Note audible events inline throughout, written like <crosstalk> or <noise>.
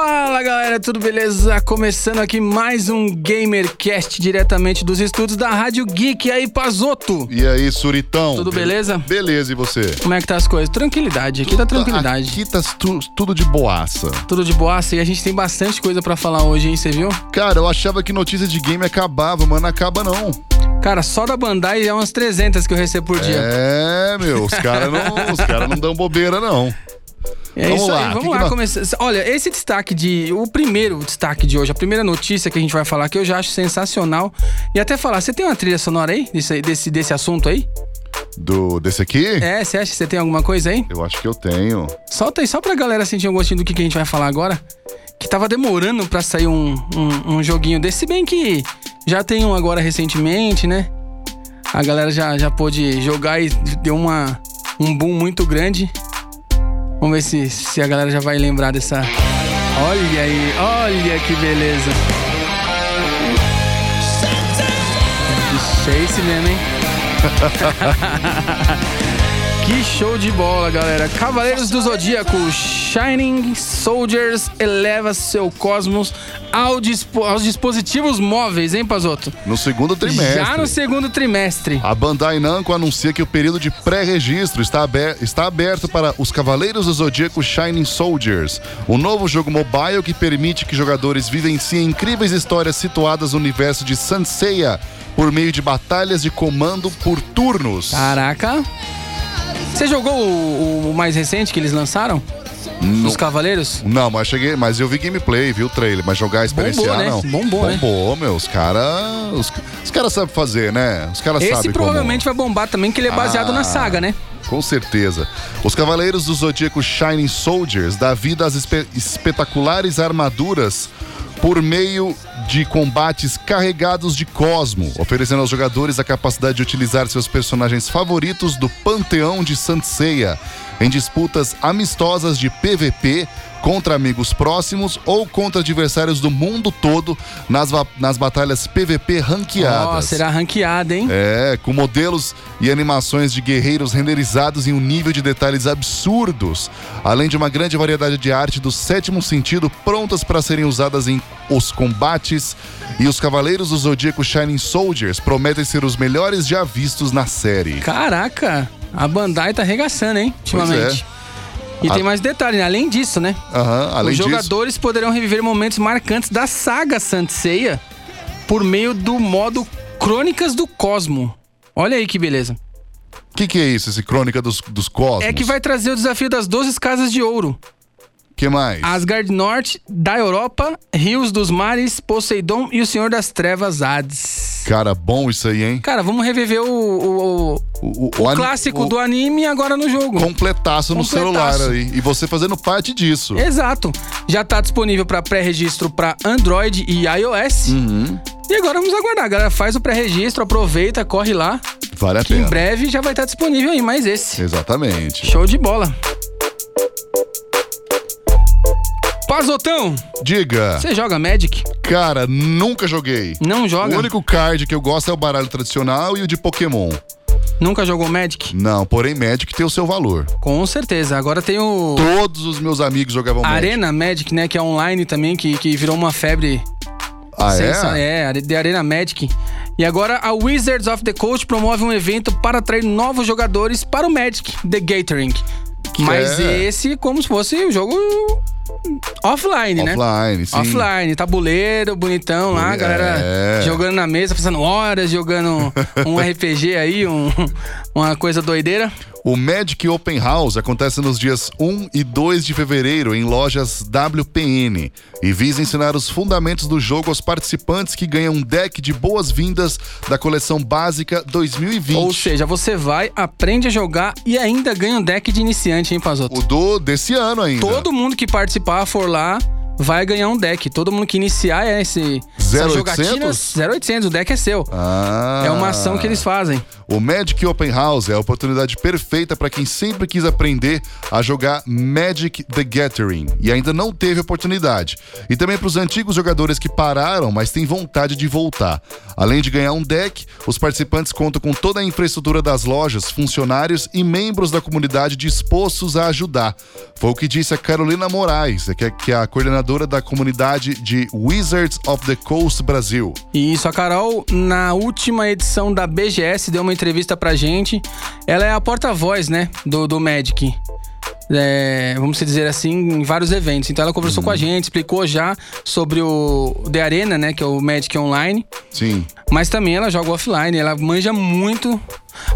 Fala galera, tudo beleza? Começando aqui mais um GamerCast diretamente dos estúdios da Rádio Geek. E aí, Pazoto? E aí, Suritão? Tudo beleza? Beleza, e você? Como é que tá as coisas? Tranquilidade, aqui tá tranquilidade. Aqui tá tu- tudo de boaça. Tudo de boaça e a gente tem bastante coisa pra falar hoje, hein? Você viu? Cara, eu achava que notícia de game acabava, mas não acaba não. Cara, só da Bandai é umas 300 que eu recebo por dia. É, meu, os caras não, os cara não dão bobeira, não. É Vamos isso lá, aí, que vamos que lá nós- começar. Olha, esse destaque de. O primeiro destaque de hoje, a primeira notícia que a gente vai falar que eu já acho sensacional. E até falar, você tem uma trilha sonora aí? Desse, desse, desse assunto aí? Do, desse aqui? É, você acha que você tem alguma coisa aí? Eu acho que eu tenho. Solta aí só pra galera sentir um gostinho do que, que a gente vai falar agora. Que tava demorando pra sair um, um, um joguinho desse, se bem que já tem um agora recentemente, né? A galera já, já pôde jogar e deu uma, um boom muito grande. Vamos ver se, se a galera já vai lembrar dessa. Olha aí, olha que beleza. É esse mesmo, hein? <laughs> Que show de bola, galera. Cavaleiros do Zodíaco, Shining Soldiers eleva seu cosmos ao dispo- aos dispositivos móveis, hein, Pazoto? No segundo trimestre. Já no segundo trimestre. A Bandai Namco anuncia que o período de pré-registro está, aber- está aberto para os Cavaleiros do Zodíaco Shining Soldiers, o novo jogo mobile que permite que jogadores vivenciem incríveis histórias situadas no universo de Sanseiya por meio de batalhas de comando por turnos. Caraca. Você jogou o, o mais recente que eles lançaram? Não- Os Cavaleiros? Não, mas cheguei, mas eu vi gameplay, vi o trailer, mas jogar experienciar né? não. Bombou, né? Bombou, meu, os caras, os, os caras sabem fazer, né? Os caras sabem Esse provavelmente vai bombar também, que ele é baseado Ah. na saga, né? Com certeza. Os Cavaleiros do Zodíaco Shining Soldiers dá vida às espe- espetaculares armaduras por meio de combates carregados de cosmo, oferecendo aos jogadores a capacidade de utilizar seus personagens favoritos do panteão de Sanseiya em disputas amistosas de PVP contra amigos próximos ou contra adversários do mundo todo nas, nas batalhas PVP ranqueadas. Ó, será ranqueada, hein? É, com modelos e animações de guerreiros renderizados em um nível de detalhes absurdos, além de uma grande variedade de arte do sétimo sentido prontas para serem usadas em os combates. E os Cavaleiros do Zodíaco Shining Soldiers prometem ser os melhores já vistos na série. Caraca, a Bandai tá arregaçando, hein? Ultimamente. E A- tem mais detalhe, né? além disso, né? Aham, além Os disso. jogadores poderão reviver momentos marcantes da saga Sanseia por meio do modo Crônicas do Cosmo. Olha aí que beleza. O que, que é isso, esse Crônica dos, dos Cosmos? É que vai trazer o desafio das 12 casas de ouro. que mais? Asgard Norte, da Europa, Rios dos Mares, Poseidon e o Senhor das Trevas Hades. Cara, bom isso aí, hein? Cara, vamos reviver o, o, o- O, clássico do anime agora no jogo. Completaço no Completaço. celular aí. E você fazendo parte disso. Exato. Já tá disponível para pré-registro para Android e iOS. Uhum. E agora vamos aguardar. Galera, faz o pré-registro, aproveita, corre lá. Vale a Que em pena. breve já vai estar disponível aí mais esse. Exatamente. Show de bola. Pazotão, Diga. você joga Magic? Cara, nunca joguei. Não joga? O único card que eu gosto é o baralho tradicional e o de Pokémon. Nunca jogou Magic? Não, porém Magic tem o seu valor. Com certeza. Agora tem o Todos os meus amigos jogavam Magic. Arena Magic, né? Que é online também, que, que virou uma febre. Ah, sensa- é? É, de Arena Magic. E agora a Wizards of the Coast promove um evento para atrair novos jogadores para o Magic, The Gathering. Mas é? esse como se fosse o jogo offline, né? Offline, sim. Offline, tabuleiro, bonitão lá, Boni- galera é. jogando na mesa, passando horas, jogando um <laughs> RPG aí, um- uma coisa doideira. O Magic Open House acontece nos dias 1 e 2 de fevereiro em lojas WPN e visa ensinar os fundamentos do jogo aos participantes que ganham um deck de boas-vindas da coleção básica 2020. Ou seja, você vai, aprende a jogar e ainda ganha um deck de iniciante, hein, Pazoto? o do desse ano ainda. Todo mundo que participar, for lá, vai ganhar um deck. Todo mundo que iniciar é esse, essa 0800? jogatina. 0800, o deck é seu. Ah. É uma ação que eles fazem. O Magic Open House é a oportunidade perfeita para quem sempre quis aprender a jogar Magic the Gathering e ainda não teve oportunidade. E também para os antigos jogadores que pararam, mas têm vontade de voltar. Além de ganhar um deck, os participantes contam com toda a infraestrutura das lojas, funcionários e membros da comunidade dispostos a ajudar. Foi o que disse a Carolina Moraes, que é, que é a coordenadora criadora da comunidade de Wizards of the Coast Brasil. Isso, a Carol, na última edição da BGS, deu uma entrevista pra gente. Ela é a porta-voz, né, do, do Magic. É, vamos dizer assim, em vários eventos. Então ela conversou com a gente, explicou já sobre o The Arena, né, que é o Magic Online. Sim. Mas também ela joga offline, ela manja muito.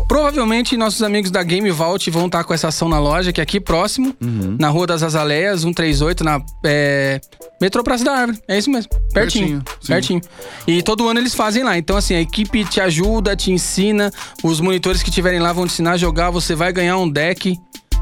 Provavelmente nossos amigos da Game Vault vão estar com essa ação na loja, que é aqui próximo, na Rua das Azaleias, 138, na é, Metrô Praça da Árvore. É isso mesmo. Pertinho. Pertinho. Pertinho. E todo ano eles fazem lá. Então, assim, a equipe te ajuda, te ensina. Os monitores que estiverem lá vão te ensinar a jogar. Você vai ganhar um deck.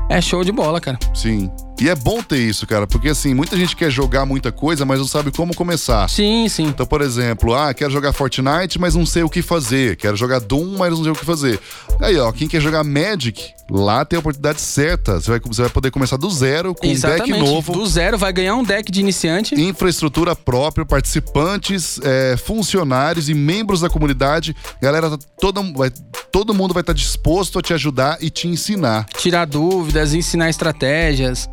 É show de bola, cara. Sim. E é bom ter isso, cara, porque assim, muita gente quer jogar muita coisa, mas não sabe como começar. Sim, sim. Então, por exemplo, ah, quero jogar Fortnite, mas não sei o que fazer. Quero jogar Doom, mas não sei o que fazer. Aí, ó, quem quer jogar Magic, lá tem a oportunidade certa. Você vai, você vai poder começar do zero, com um Exatamente. deck novo. Do zero vai ganhar um deck de iniciante. Infraestrutura própria, participantes, é, funcionários e membros da comunidade. Galera, tá todo, vai, todo mundo vai estar disposto a te ajudar e te ensinar. Tirar dúvidas, ensinar estratégias.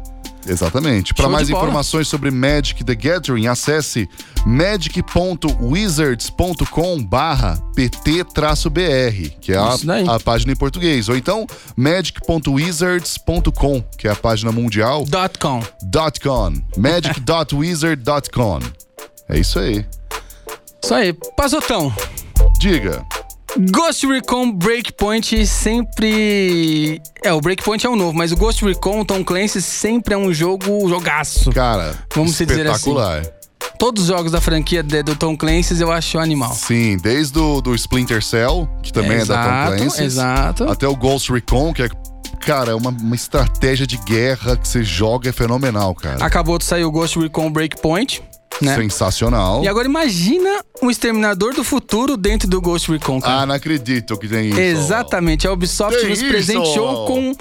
Exatamente. Para mais informações sobre Magic the Gathering, acesse magic.wizards.com barra pt-br, que é a, a página em português. Ou então magic.wizards.com, que é a página mundial. .com. .com. magic.wizard.com. É isso aí. Isso aí. Pazotão. Diga. Ghost Recon Breakpoint sempre. É, o Breakpoint é o novo, mas o Ghost Recon Tom Clancy sempre é um jogo jogaço. Cara, Vamos dizer assim. espetacular. Todos os jogos da franquia de- do Tom Clancy eu acho animal. Sim, desde o do Splinter Cell, que também é da Tom Clancy. exato. Até o Ghost Recon, que é, cara, é uma, uma estratégia de guerra que você joga, é fenomenal, cara. Acabou de sair o Ghost Recon Breakpoint, né? Sensacional. E agora imagina um Exterminador do Futuro dentro do Ghost Recon, cara. Ah, não acredito que tem isso. Exatamente, a Ubisoft Que nos isso? presenteou com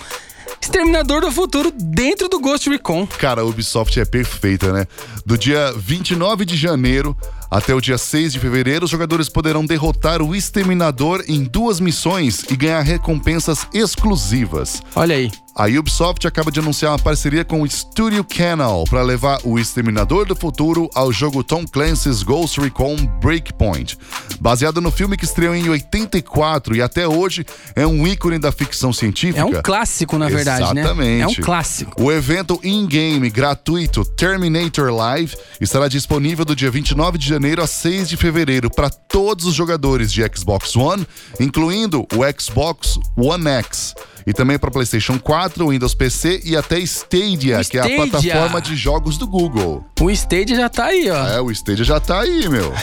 Exterminador do Futuro dentro do Ghost Recon. Cara, a Ubisoft é perfeita, né? Do dia 29 de janeiro até o dia 6 de fevereiro, os jogadores poderão derrotar o Exterminador em duas missões e ganhar recompensas exclusivas. Olha aí. A Ubisoft acaba de anunciar uma parceria com o Studio Canal para levar o Exterminador do Futuro ao jogo Tom Clancy's Ghost Recon Breakpoint. Baseado no filme que estreou em 84 e até hoje é um ícone da ficção científica. É um clássico, na verdade, né? Exatamente. É um clássico. O evento in-game gratuito Terminator Live estará disponível do dia 29 de janeiro a 6 de fevereiro para todos os jogadores de Xbox One, incluindo o Xbox One X. E também para PlayStation 4, Windows PC e até Stadia, O que é a Stadia. plataforma de jogos do Google. O Stadia já tá aí, ó. É, o Stadia já tá aí, meu. <laughs>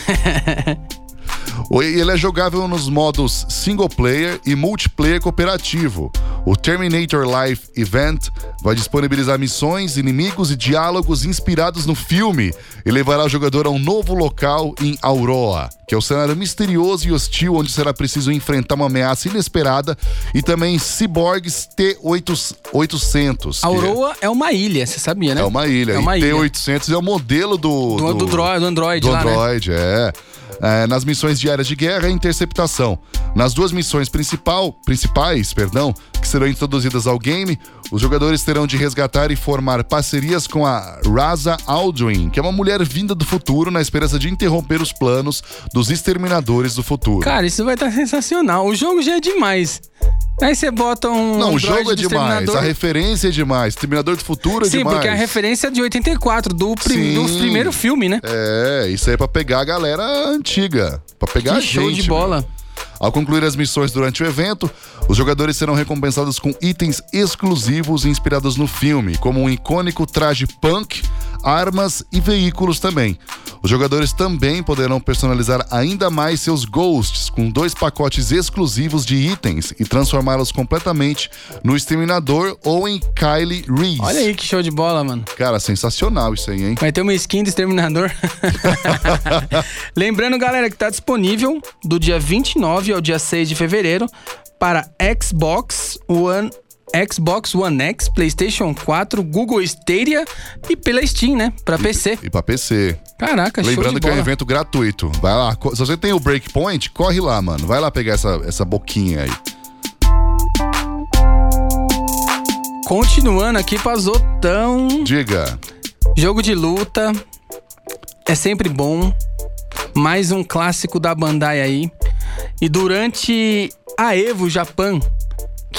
Ele é jogável nos modos single player e multiplayer cooperativo. O Terminator Live Event vai disponibilizar missões, inimigos e diálogos inspirados no filme e levará o jogador a um novo local em Aurora, que é o cenário misterioso e hostil onde será preciso enfrentar uma ameaça inesperada e também ciborgues T-800. que é- Aurora é uma ilha, você sabia, né? é uma ilha. É uma e ilha. T-800 é o modelo do... Do, do, dro- do Android do lá, né? Android, é. É, Nas missões diárias de guerra e interceptação. Nas duas missões principal, principais, perdão, que serão introduzidas ao game, os jogadores terão de resgatar e formar parcerias com a Raza Aldrin, que é uma mulher vinda do futuro na esperança de interromper os planos dos exterminadores do futuro. Cara, isso vai estar sensacional. O jogo já é demais. Aí você bota um. Não, o jogo é demais, a referência é demais, Exterminador do Futuro é Sim, demais. porque a referência é de 84, do, prim... Sim. do primeiro filme, né? É, isso aí é pra pegar a galera antiga. Pra pegar que a gente. show de meu. Ao concluir as missões durante o evento, os jogadores serão recompensados com itens exclusivos inspirados no filme, como um icônico traje punk, armas e veículos também. Os jogadores também poderão personalizar ainda mais seus ghosts com dois pacotes exclusivos de itens e transformá-los completamente no Exterminador ou em Kylie Reese. Olha aí que show de bola, mano. Cara, sensacional isso aí, hein? Vai ter uma skin do Exterminador. <laughs> Lembrando, galera, que tá disponível do dia 29 ao dia 6 de fevereiro para Xbox One, Xbox One X, PlayStation 4, Google Stadia e pela Steam, né? Pra PC. E pra PC. Caraca, Lembrando que é um bola. evento gratuito. Vai lá. Se você tem o Breakpoint, corre lá, mano. Vai lá pegar essa, essa boquinha aí. Continuando aqui, Pazotão. Diga. Jogo de luta. É sempre bom. Mais um clássico da Bandai aí. E durante a Evo Japan,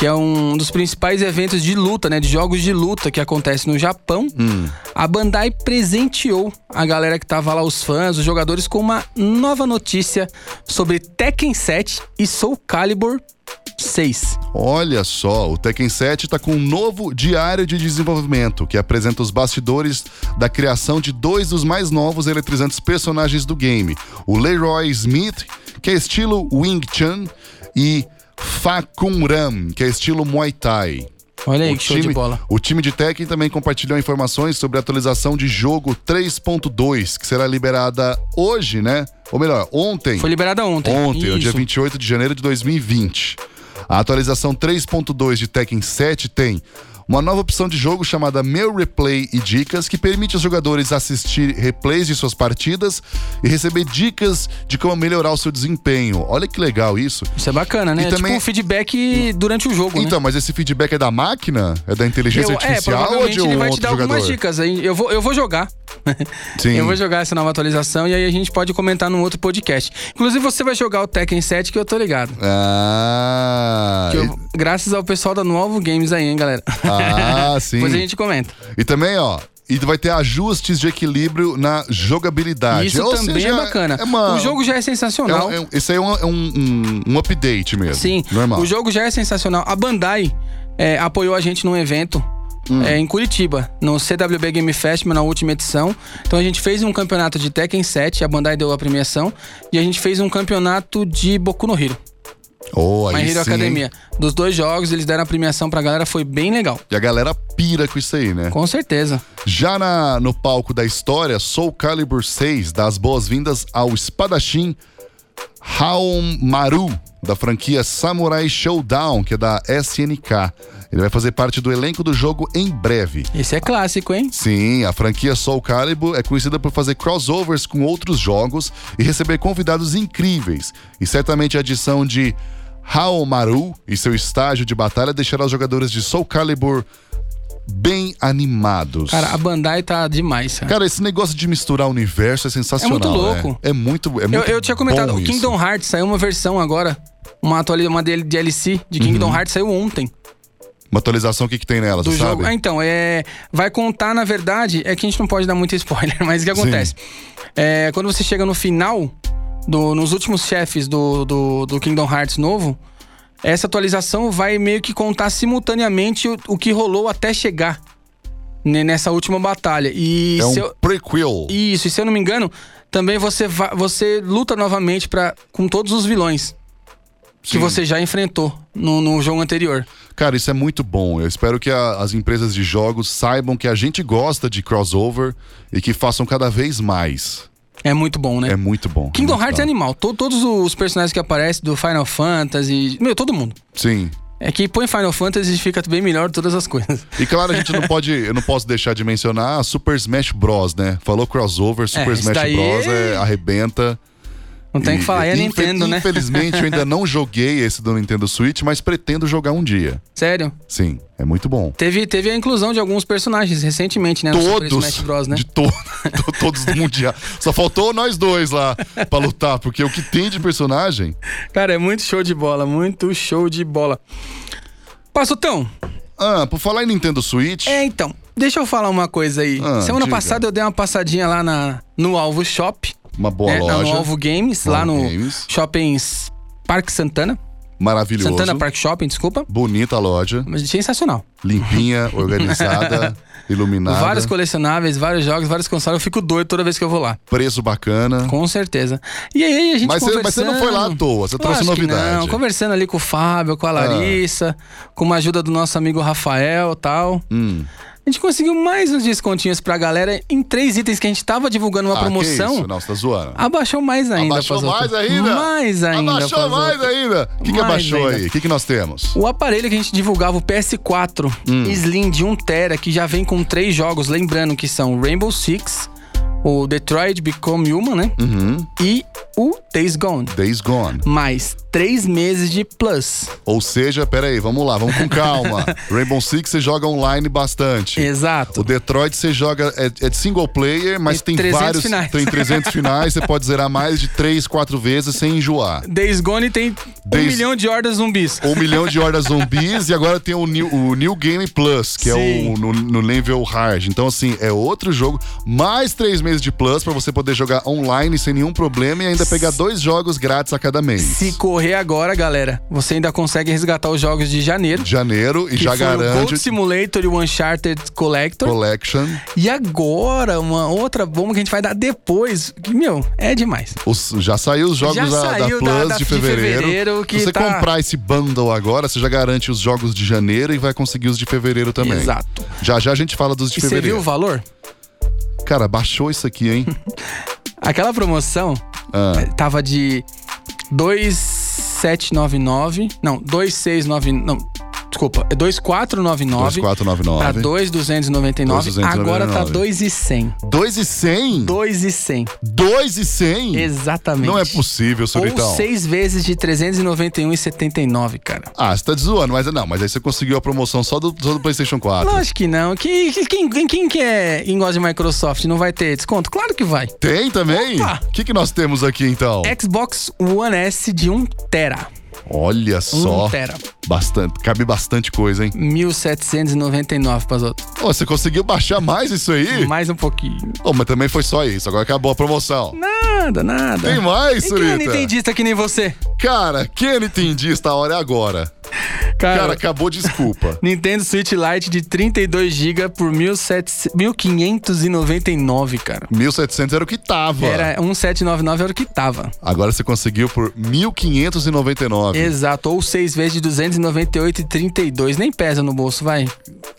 que é um dos principais eventos de luta, né, de jogos de luta que acontece no Japão, Hum. a Bandai presenteou a galera que tava lá, os fãs, os jogadores, com uma nova notícia sobre Tekken 7 e Soul Calibur 6. Olha só, o Tekken 7 está com um novo diário de desenvolvimento que apresenta os bastidores da criação de dois dos mais novos eletrizantes personagens do game: o Leroy Smith, que é estilo Wing Chun, e Fakun Ram, que é estilo Muay Thai. Olha aí O que show de time- bola. O time de Tekken também compartilhou informações sobre a atualização de jogo 3.2, que será liberada hoje, né? Ou melhor, ontem. Foi liberada ontem. Ontem, dia Isso. 28 de janeiro de 2020. A atualização 3.2 de Tekken 7 tem uma nova opção de jogo chamada Meu Replay e Dicas, que permite aos jogadores assistir replays de suas partidas e receber dicas de como melhorar o seu desempenho. Olha que legal isso. Isso é bacana, né? E É também- tipo um feedback durante o jogo, Então, mas esse feedback é da máquina? É da né? inteligência Eu- é, artificial ou provavelmente de um ele vai te dar jogador? algumas dicas. aí Eu vou, eu vou jogar. Sim. Eu vou jogar essa nova atualização e aí a gente pode comentar num outro podcast. Inclusive, você vai jogar o Tekken 7 que eu tô ligado. Ah, Que eu- graças ao pessoal da Novo Games aí, hein, galera. ah, <laughs> sim. Depois a gente comenta. E também, ó, e vai ter ajustes de equilíbrio na jogabilidade. Isso Ou também seja, é bacana. é uma- O jogo já é É sensacional. é um- esse aí é um, é um- um- um update mesmo. Sim, Normal. o jogo já é sensacional. A Bandai é, apoiou a gente num evento Hum. é, em Curitiba, no CWB Game Festival, na última edição. Então a gente fez um campeonato de Tekken 7, a Bandai deu a premiação, e a gente fez um campeonato de Boku no Hero, Oh, My Hero sim. Academia. Dos dois jogos, eles deram a premiação pra galera, foi bem legal. E a galera pira com isso aí, né? Com certeza. Já na- no palco da história, Soul Calibur 6 dá as boas-vindas ao espadachim Haon Maru, da franquia Samurai Showdown, que é da SNK. Ele vai fazer parte do elenco do jogo em breve. Esse é clássico, hein? Sim, a franquia Soul Calibur é conhecida por fazer crossovers com outros jogos e receber convidados incríveis. E certamente a adição de Haomaru e seu estágio de batalha deixará os jogadores de Soul Calibur bem animados. Cara, a Bandai tá demais, cara. Cara, esse negócio de misturar universo é sensacional. É muito louco. É, é muito, é Eu, muito eu tinha comentado, o isso. Kingdom Hearts saiu uma versão agora, uma atualização, uma DL DLC de Kingdom Uhum. Hearts saiu ontem. Uma atualização, o que, que tem nela, do jogo. Ah, então, é. Vai contar, na verdade, é que a gente não pode dar muito spoiler, <laughs> mas o que acontece? É, quando você chega no final, do- nos últimos chefes do, do, do Kingdom Hearts novo, essa atualização vai meio que contar simultaneamente o, o que rolou até chegar ne- nessa última batalha. E É um eu- prequel. Isso, e se eu não me engano, também você, va- você luta novamente pra, com todos os vilões que Sim. você já enfrentou no, no jogo anterior. Cara, isso é muito bom. Eu espero que a- as empresas de jogos saibam que a gente gosta de crossover e que façam cada vez mais. É muito bom, né? É muito bom. Kingdom muito Hearts é legal. animal. To- todos os personagens que aparecem do Final Fantasy. Meu, todo mundo. Sim. É que põe Final Fantasy e fica bem melhor todas as coisas. E claro, a gente não pode, eu não posso deixar de mencionar Super Smash Bros, né? Falou crossover, Super É, Smash daí- Bros é, arrebenta. Não tem o que falar, é infe- Nintendo, né? Infelizmente, eu ainda <laughs> não joguei esse do Nintendo Switch, mas pretendo jogar um dia. Sério. Sim, é muito bom. Teve, teve a inclusão de alguns personagens recentemente, né? Todos, Smash Bros, né? de <laughs> to- todos do mundial. Só faltou nós dois lá pra lutar, porque o que tem de personagem Cara, é muito show de bola, muito show de bola. Passotão, Ah, por falar em Nintendo Switch, é então, deixa eu falar uma coisa aí. Ah, Semana diga. passada eu dei uma passadinha lá na, no Alvo Shop, uma boa né? Loja. Alvo Games, lá no Games. Shopping Parque Santana. Maravilhoso. Santana Park Shopping, desculpa. Bonita a loja. Mas sensacional. Limpinha, <laughs> organizada, iluminada. Vários colecionáveis, vários jogos, vários consoles. Eu fico doido toda vez que eu vou lá. Preço bacana. Com certeza. E aí a gente Mas você, mas você conversando... não foi lá à toa, você trouxe Lógico que novidade. Ah. Não, conversando ali com o Fábio, com a Larissa, com a ajuda do nosso amigo Rafael e tal. Hum. A gente conseguiu mais uns descontinhos pra galera em três itens que a gente tava divulgando uma Ah, promoção. isso? Não, você tá zoando. Abaixou mais ainda, Abaixou mais ainda? Mais ainda. Abaixou mais ainda? O que, que abaixou ainda. aí? O que, que nós temos? O aparelho que a gente divulgava, o PS4 Hum. Slim de 1TB, que já vem com três jogos, lembrando que são Rainbow Six, o Detroit Become Human, né? Uhum. E o Days Gone. Days Gone. Mais três meses de Plus. Ou seja, peraí, vamos lá, vamos com calma. <laughs> Rainbow Six você joga online bastante. Exato. O Detroit você joga, é, é de single player, mas tem, Tem 300 vários. finais. Tem 300 <laughs> finais, você pode zerar mais de 3, 4 vezes sem enjoar. Days Gone tem Days- um milhão de hordas zumbis. Um milhão de hordas zumbis e agora tem o New, o New Game Plus, que é Sim. o no, no nível hard. Então, assim, é outro jogo, mais três meses de Plus pra você poder jogar online sem nenhum problema e ainda pegar dois jogos grátis a cada mês. Se correr agora, galera, você ainda consegue resgatar os jogos de janeiro. Janeiro e já foi o garante Gold Simulator e o Uncharted Collector. Collection. E agora, uma outra bomba que a gente vai dar depois, que, meu, é demais. Os- já saiu os jogos Já da, da Plus da- da- de de fevereiro. fevereiro, que Se você tá- comprar esse bundle agora, você já garante os jogos de janeiro e vai conseguir os de fevereiro também. Exato. Já já a gente fala dos de E você fevereiro. viu o valor? Cara, baixou isso aqui, hein? <laughs> Aquela promoção Ah. tava de 2799, não, 2699, não, desculpa, é 2499 2499. pra 2299, 2.299. agora tá 2100. 2 e 100? 2100. 2 e 100? Exatamente. Não é possível, Ou Suritão. seis vezes de 391,79, cara. Ah, você tá zoando, mas não, mas aí você conseguiu a promoção só do, só do PlayStation 4. Lógico que não. Que, que- quem, quem, quem que é quem gosta de Microsoft não vai ter desconto? Claro que vai. Tem também? O que, que nós temos aqui então? Xbox One S de 1 tera. Olha 1 só. tera. Bastante, cabe bastante coisa, hein? 1799 para outros. Ô, você conseguiu baixar mais isso aí? Mais um pouquinho. Ô, mas também foi só isso, agora acabou a promoção. Nada, nada. Tem mais, E quem é Surita? nintendista que nem você? Cara, quem é nintendista, a hora é agora. Cara, Cara, acabou, desculpa. <laughs> Nintendo Switch Lite de 32GB por 1700 1599, cara. 1700 era o que tava. Era 1799 era o que tava. Agora você conseguiu por 1599. Exato, ou seis vezes de 298,32. Nem pesa no bolso, vai.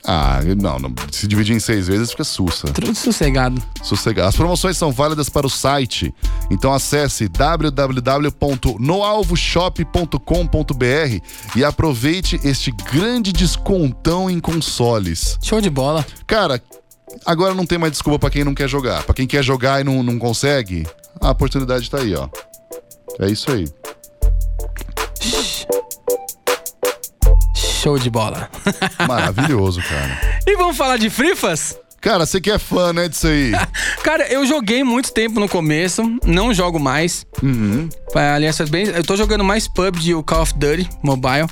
Ah, não, não. Se dividir em seis vezes fica sussa. Tudo sossegado. Sossegado. As promoções são válidas para o site. Então acesse www.noalvoshop.com.br e aproveite este grande descontão em consoles. Show de bola. Cara, agora não tem mais desculpa pra quem não quer jogar. Pra quem quer jogar e não, não consegue, a oportunidade tá aí, ó. É isso aí. Show de bola. <laughs> Maravilhoso, cara. e vamos falar de frifas? Cara, você que é fã, né, disso aí? <laughs> Cara, eu joguei muito tempo no começo, não jogo mais. Uhum. Aliás, faz bem. Eu tô jogando mais PUBG e o Call of Duty Mobile.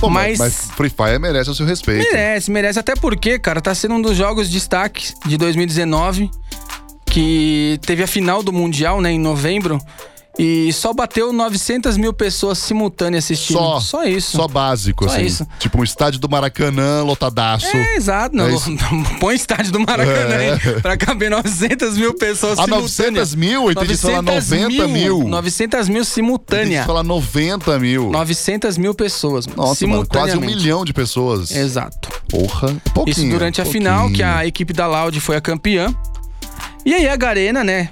Pô, mas... Mas- Free Fire merece o seu respeito. Merece, merece. Até porque, cara, tá sendo um dos jogos destaques de 2019. Que teve a final do Mundial, né, em novembro. E só bateu 900 mil pessoas simultâneas assistindo. Só. Só isso. Só básico, Só assim. isso. Tipo um estádio do Maracanã, lotadaço. É, exato. Não, É põe estádio do Maracanã É. pra caber 900 mil pessoas Ah, simultâneas. 900 mil? Eu entendi falar 90 mil. 900 mil simultânea. falar 90 mil. 900 mil pessoas. Nossa, mano, quase um milhão de pessoas. Exato. Porra, pouquinho. Isso durante a pouquinho. final, que a equipe da Loud foi a campeã. E aí a Garena, né?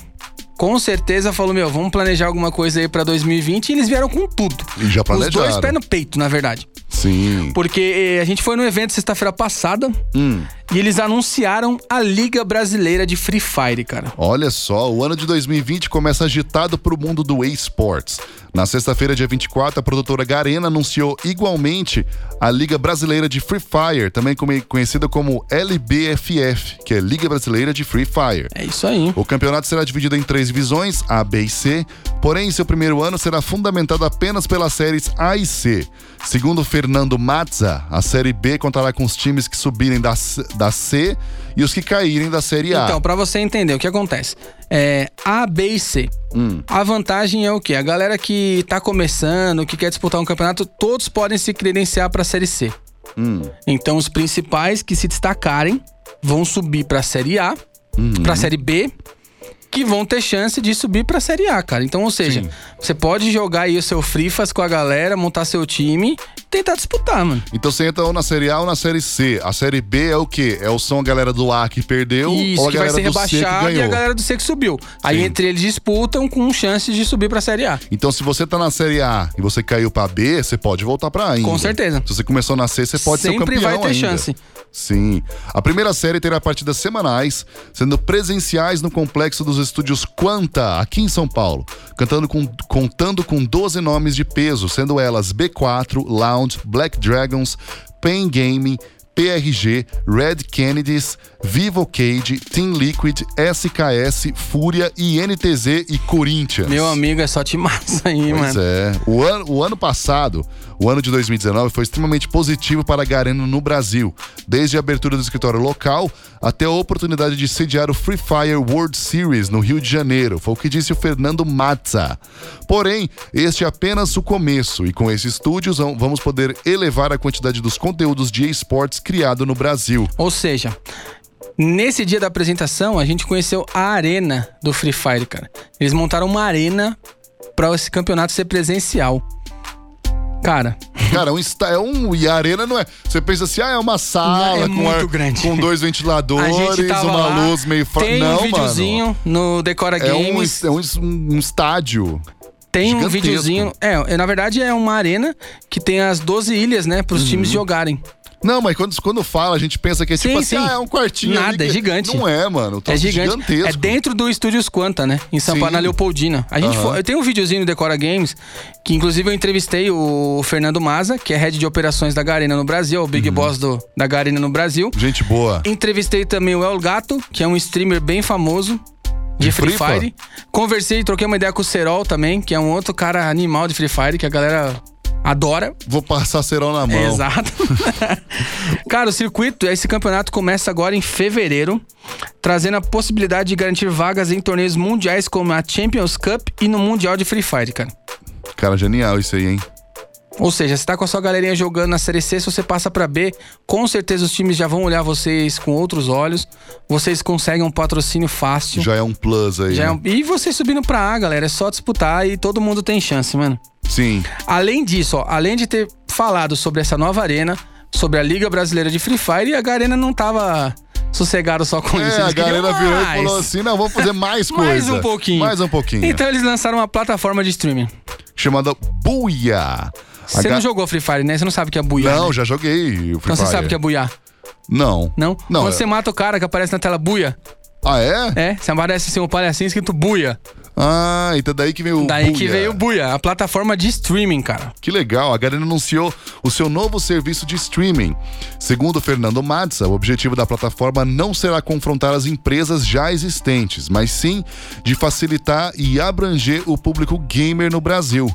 Com certeza falou, meu, vamos planejar alguma coisa aí pra 2020 e eles vieram com tudo. E já Os planejaram. dois pés no peito, na verdade. Sim. Porque eh, a gente foi no evento sexta-feira passada Hum. e eles anunciaram a Liga Brasileira de Free Fire, cara. Olha só, o ano de 2020 começa agitado pro mundo do eSports. Na sexta-feira, dia 24, a produtora Garena anunciou igualmente a Liga Brasileira de Free Fire, também conhecida como LBFF, que é Liga Brasileira de Free Fire. É isso aí. O campeonato será dividido em três divisões, A, B e C, porém, seu primeiro ano será fundamentado apenas pelas séries A e C. Segundo Fernando Mazza, a Série B contará com os times que subirem da, da C e os que caírem da Série A. Então, pra você entender o que acontece. É A, B e C. Hum. A vantagem é o quê? A galera que tá começando, que quer disputar um campeonato, todos podem se credenciar pra Série C. Hum. Então, os principais que se destacarem vão subir pra Série A, Uhum. pra Série B, que vão ter chance de subir pra Série A, cara. Então, ou seja, Sim. você pode jogar aí o seu Frifas com a galera, montar seu time e tentar disputar, mano. Então você entra ou na Série A ou na Série C. A Série B é o quê? É o som a galera do A que perdeu Isso, ou a que vai galera ser do C que rebaixado e a ganhou. galera do C que subiu. Aí Sim. entre eles disputam com chances de subir pra Série A. Então se você tá na Série A e você caiu pra B, você pode voltar pra A ainda. Com certeza. Se você começou na C, você pode ser o Sempre campeão vai ter ainda. chance. Sim. A primeira série terá partidas semanais, sendo presenciais no Complexo dos estúdios Quanta, aqui em São Paulo, cantando com, contando com 12 nomes de peso, sendo elas B4, Lounge, Black Dragons, Pain Gaming, PRG, Red Kennedys, Vivo Cage, Team Liquid, SKS, Fúria, INTZ e Corinthians. Meu amigo, é só te <laughs> massa aí, Pois mano. é. O ano, o ano passado, o ano de 2019, foi extremamente positivo para a Garena no Brasil, desde a abertura do escritório local até a oportunidade de sediar o Free Fire World Series no Rio de Janeiro. Foi o que disse o Fernando Mazza. Porém, este é apenas o começo, e com esses estúdios vão- vamos poder elevar a quantidade dos conteúdos de esportes criado no Brasil. Ou seja, nesse dia da apresentação, a gente conheceu a arena do Free Fire, cara. Eles montaram uma arena pra esse campeonato ser presencial. Cara, Cara, um, é um. E a arena não é. Você pensa assim, ah, é uma sala É com, muito ar- grande. com dois ventiladores, uma lá, luz meio fraca. tem Não, um videozinho no Decora mano. É um, Games. é um, um estádio. Tem um Gigantesco. videozinho. É, na verdade é uma arena que tem as 12 ilhas, né, Uhum. pros times jogarem. Não, mas quando, quando fala, a gente pensa que é tipo Sim, assim, sim. ah, é um quartinho. Nada, é gigante. Não é, mano. É gigante. Gigantesco. É dentro do Estúdios Quanta, né? Em São. Paulo, na Leopoldina. A gente Aham. foi, eu tenho um videozinho do Decora Games, que inclusive eu entrevistei o Fernando Maza, que é head de operações da Garena no Brasil, o Uhum. Big Boss do, da Garena no Brasil. Gente boa. Entrevistei também o El Gato, que é um streamer bem famoso. De Free Free Fire. Conversei, troquei uma ideia com o Serol também, que é um outro cara animal de Free Fire, que a galera adora. Vou passar cerol na mão. Exato. <laughs> Cara, o circuito, esse campeonato começa agora em fevereiro, trazendo a possibilidade de garantir vagas em torneios mundiais como a Champions Cup e no Mundial de Free Fire, cara. Cara, genial isso aí, hein? Ou seja, você tá com a sua galerinha jogando na Série C, se você passa pra B, com certeza os times já vão olhar vocês com outros olhos. Vocês conseguem um patrocínio fácil. Já é um plus aí. Já é né? um- E você subindo pra A, galera, é só disputar e todo mundo tem chance, mano. Sim. Além disso, ó, além de ter falado sobre essa nova arena, sobre a Liga Brasileira de Free Fire, a Garena não tava sossegado só com isso. É, Eles a galera virou e falou assim: não, vamos fazer mais coisa. <laughs> Mais um pouquinho. Mais um pouquinho. Então eles lançaram uma plataforma de streaming. Chamada Buia. Você não jogou Free Fire, né? Você não sabe o que é buiar. Não, né? já joguei o Free Então você Fire. sabe o que é buiar. Não. Não? Não, Quando é- você mata o cara que aparece na tela buia, Ah, é? é, você aparece assim um palhacinho escrito buia. Ah, então daí que veio o Daí que veio o buia, a plataforma de streaming, cara. Que legal, a Garena anunciou o seu novo serviço de streaming. Segundo Fernando Matza, o objetivo da plataforma não será confrontar as empresas já existentes, mas sim de facilitar e abranger o público gamer no Brasil.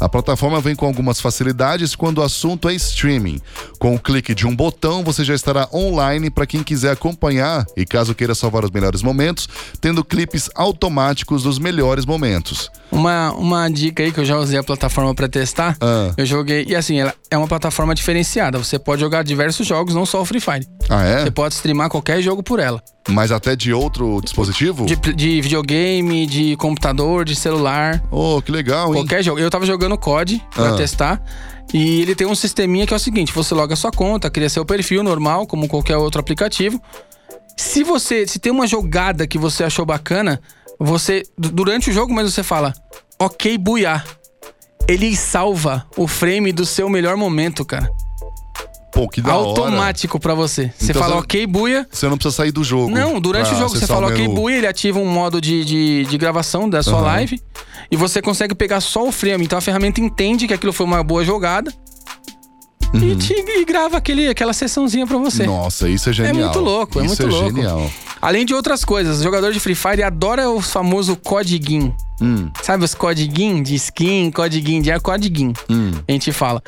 A plataforma vem com algumas facilidades quando o assunto é streaming. Com o clique de um botão, você já estará online para quem quiser acompanhar e, caso queira salvar os melhores momentos, tendo clipes automáticos dos melhores momentos. Uma, uma dica aí que eu já usei a plataforma pra testar. Ah. Eu joguei. E assim, ela é uma plataforma diferenciada. Você pode jogar diversos jogos, não só o Free Fire. Ah, é? Você pode streamar qualquer jogo por ela. Mas até de outro dispositivo? De, de videogame, de computador, de celular. Oh, que legal, hein? Qualquer jogo. Eu tava jogando COD pra Ah. testar. E ele tem um sisteminha que é o seguinte: você loga a sua conta, cria seu perfil normal, como qualquer outro aplicativo. Se você. Se tem uma jogada que você achou bacana, você. du- Durante o jogo mesmo você fala, ok, buiar. Ele salva o frame do seu melhor momento, cara. Pô, que da. Automático pra você. Você Então fala você- ok, buia. Você não precisa sair do jogo. Não, durante o jogo você fala ok, menu. buia, ele ativa um modo de, de, de gravação da sua Aham. live. E você consegue pegar só o frame. Então a ferramenta entende que aquilo foi uma boa jogada. E, te, e grava aquele, aquela sessãozinha pra você. Uhum. Nossa, isso é genial. muito louco, é isso muito é louco. genial. Além de outras coisas, o jogador de Free Fire adora o famoso codiguin. Hum, Sabe os codiguin de skin, codiguin de ar, codiguin. hum. A gente fala.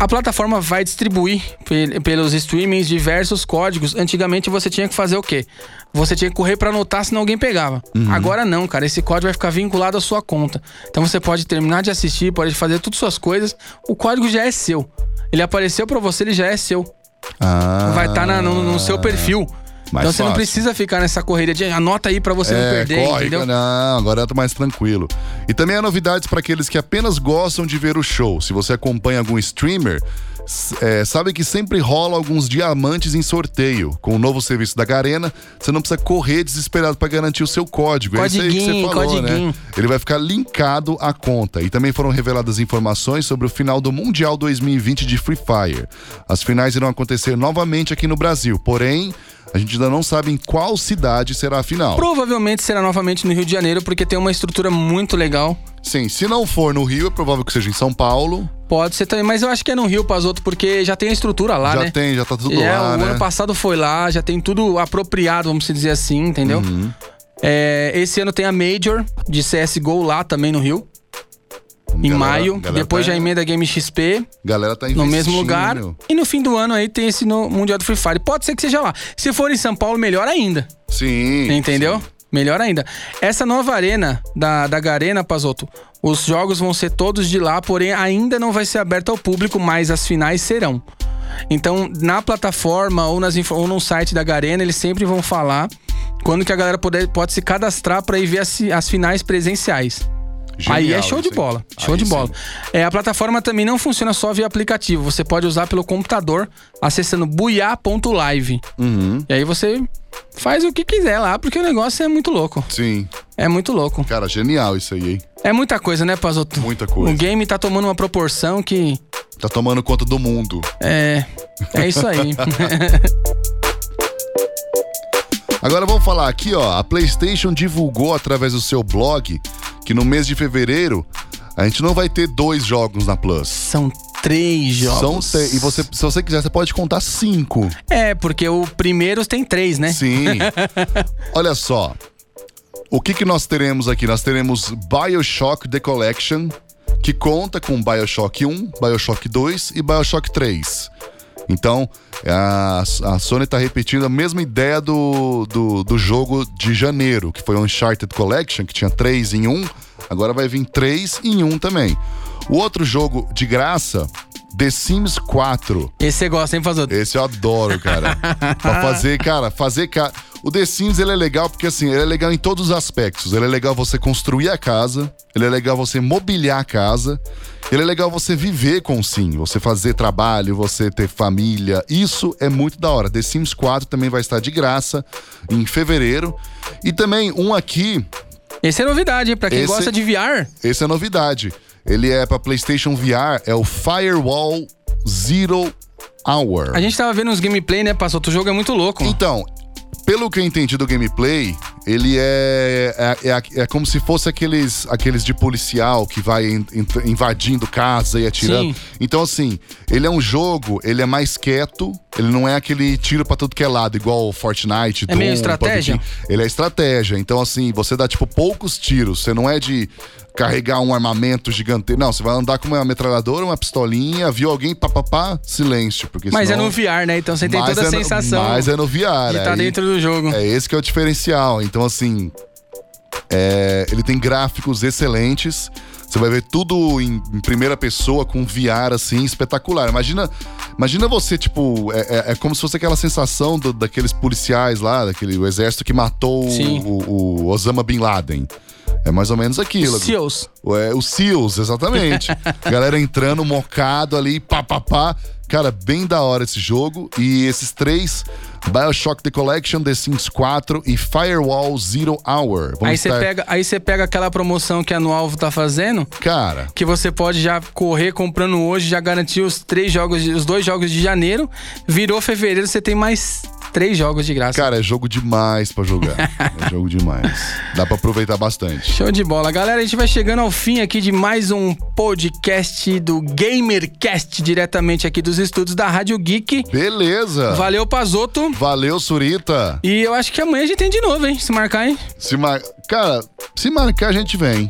A plataforma vai distribuir pel- pelos streamings diversos códigos. Antigamente você tinha que fazer o quê? Você tinha que correr pra anotar senão alguém pegava. Uhum. Agora não, cara. Esse código vai ficar vinculado à sua conta. Então você pode terminar de assistir, pode fazer todas suas coisas. O código já é seu. Ele apareceu pra você, ele já é seu. Ah. Vai estar no, no seu perfil. Mais então você não fácil. precisa ficar nessa correria de anota aí pra você não É, perder, corre, entendeu? não, agora eu tô mais tranquilo. E também há novidades para aqueles que apenas gostam de ver o show. Se você acompanha algum streamer, é, sabe que sempre rola alguns diamantes em sorteio. Com o novo serviço da Garena, você não precisa correr desesperado para garantir o seu código. é isso aí que você Codiguinho, falou, né? codiguinho. Ele vai ficar linkado à conta. E também foram reveladas informações sobre o final do Mundial 2020 de Free Fire. As finais irão acontecer novamente aqui no Brasil, porém, a gente ainda não sabe em qual cidade será a final. Provavelmente será novamente no Rio de Janeiro, porque tem uma estrutura muito legal. Sim, se não for no Rio, é provável que seja em São Paulo. Pode ser também, mas eu acho que é no Rio, Pazoto, porque já tem a estrutura lá, já né? tem, já tá tudo é, lá, o né? ano passado foi lá, já tem tudo apropriado, vamos dizer assim, entendeu? Uhum. É, esse ano tem a Major de CSGO lá também no Rio, em Galera- maio. galera Depois tá- já emenda Game XP Galera tá no investindo. mesmo lugar. E no fim do ano aí tem esse no Mundial do Free Fire. Pode ser que seja lá. Se for em São Paulo, melhor ainda. Sim. Entendeu? sim. Melhor ainda. Essa nova arena da, da Garena, Pazoto, os jogos vão ser todos de lá, porém ainda não vai ser aberto ao público, mas as finais serão. Então, na plataforma ou, nas, ou no site da Garena, eles sempre vão falar quando que a galera pode, pode se cadastrar para ir ver as, as finais presenciais. Aí é Genial show de bola. Show de sim. bola. É, a plataforma também não funciona só via aplicativo. Você pode usar pelo computador acessando buiá.live. Uhum. E aí você faz o que quiser lá, porque o negócio é muito louco. Sim. É muito louco. Cara, genial isso aí, hein? É muita coisa, né, Pazoto? Muita coisa. O game tá tomando uma proporção que. Tá tomando conta do mundo. É. É isso aí. <laughs> Agora vamos falar aqui, ó. A PlayStation divulgou através do seu blog que no mês de fevereiro a gente não vai ter dois jogos na Plus. São três jogos. São te- E você, se você quiser, você pode contar cinco. É, porque o primeiro tem três, né? Sim. <laughs> Olha só. O que, que nós teremos aqui? Nós teremos Bioshock The Collection, que conta com Bioshock 1, Bioshock 2 e Bioshock 3. Então, a, a Sony tá repetindo a mesma ideia do, do, do jogo de janeiro, que foi o Uncharted Collection, que tinha três em um. Agora vai vir três em um também. O outro jogo de graça, The Sims 4. Esse você gosta, hein, Pazoto? Esse eu adoro, cara. <laughs> pra fazer, cara, fazer. Ca... O The Sims ele é legal porque assim, ele é legal em todos os aspectos. Ele é legal você construir a casa, ele é legal você mobiliar a casa, ele é legal você viver com o Sim, você fazer trabalho, você ter família. Isso é muito da hora. The Sims 4 também vai estar de graça em fevereiro. E também um aqui, Esse é novidade, hein? Pra quem Esse- gosta de VR. esse é novidade. Ele é pra PlayStation VR, é o Firewall Zero Hour. A gente tava vendo uns gameplay, né, Pazoto? O jogo é muito louco. Então, pelo que eu entendi do gameplay, ele é, é, é, é como se fosse aqueles, aqueles de policial que vai in- in- invadindo casa e atirando. Sim. Então, assim, ele é um jogo, ele é mais quieto, ele não é aquele tiro pra tudo que é lado, igual Fortnite, É meio Doom, estratégia? PUBG. Ele é estratégia. Então, assim, você dá, tipo, poucos tiros. Você não é de carregar um armamento gigante. Não, você vai andar com uma metralhadora, uma pistolinha, viu alguém, papapá, silêncio. Porque Mas senão... é no VR, né? Então você tem Mas toda a é no- sensação Mas é no VR. de estar aí- dentro do jogo. É esse que é o diferencial. Então, assim, é, ele tem gráficos excelentes. Você vai ver tudo em, em primeira pessoa, com VR, assim, espetacular. Imagina, imagina você, tipo, é, é- é como se fosse aquela sensação do- daqueles policiais lá, daquele o exército que matou o, o- o Osama Bin Laden. É mais ou menos aquilo. Seals. É, os SEALs, exatamente. <laughs> Galera entrando, mocado ali, pá, pá, pá. Cara, bem da hora esse jogo. E esses três, Bioshock The Collection, The Sims 4 e Firewall Zero Hour. Vão Aí você estar- pega, aí você pega aquela promoção que a Anualvo tá fazendo, Cara, que você pode já correr comprando hoje, já garantir os três jogos, os dois jogos de janeiro. Virou fevereiro, você tem mais três jogos de graça. cara, é jogo demais pra jogar. <laughs> é jogo demais. Dá pra aproveitar bastante. Show de bola. Galera, a gente vai chegando ao fim aqui de mais um podcast do GamerCast, diretamente aqui dos estúdios da Rádio Geek. Beleza. Valeu, Pazoto. Valeu, Surita. E eu acho que amanhã a gente tem de novo, hein? Se marcar, hein? Se mar... Cara, se marcar, a gente vem.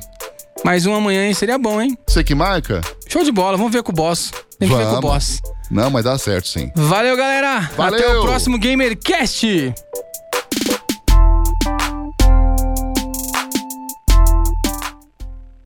Mais um amanhã, hein? Seria bom, hein? Você que marca? Show de bola. Vamos ver com o boss. Tem que ver com o Vamos. boss. Não, mas dá certo sim. Valeu, galera. Valeu. Até o próximo GamerCast.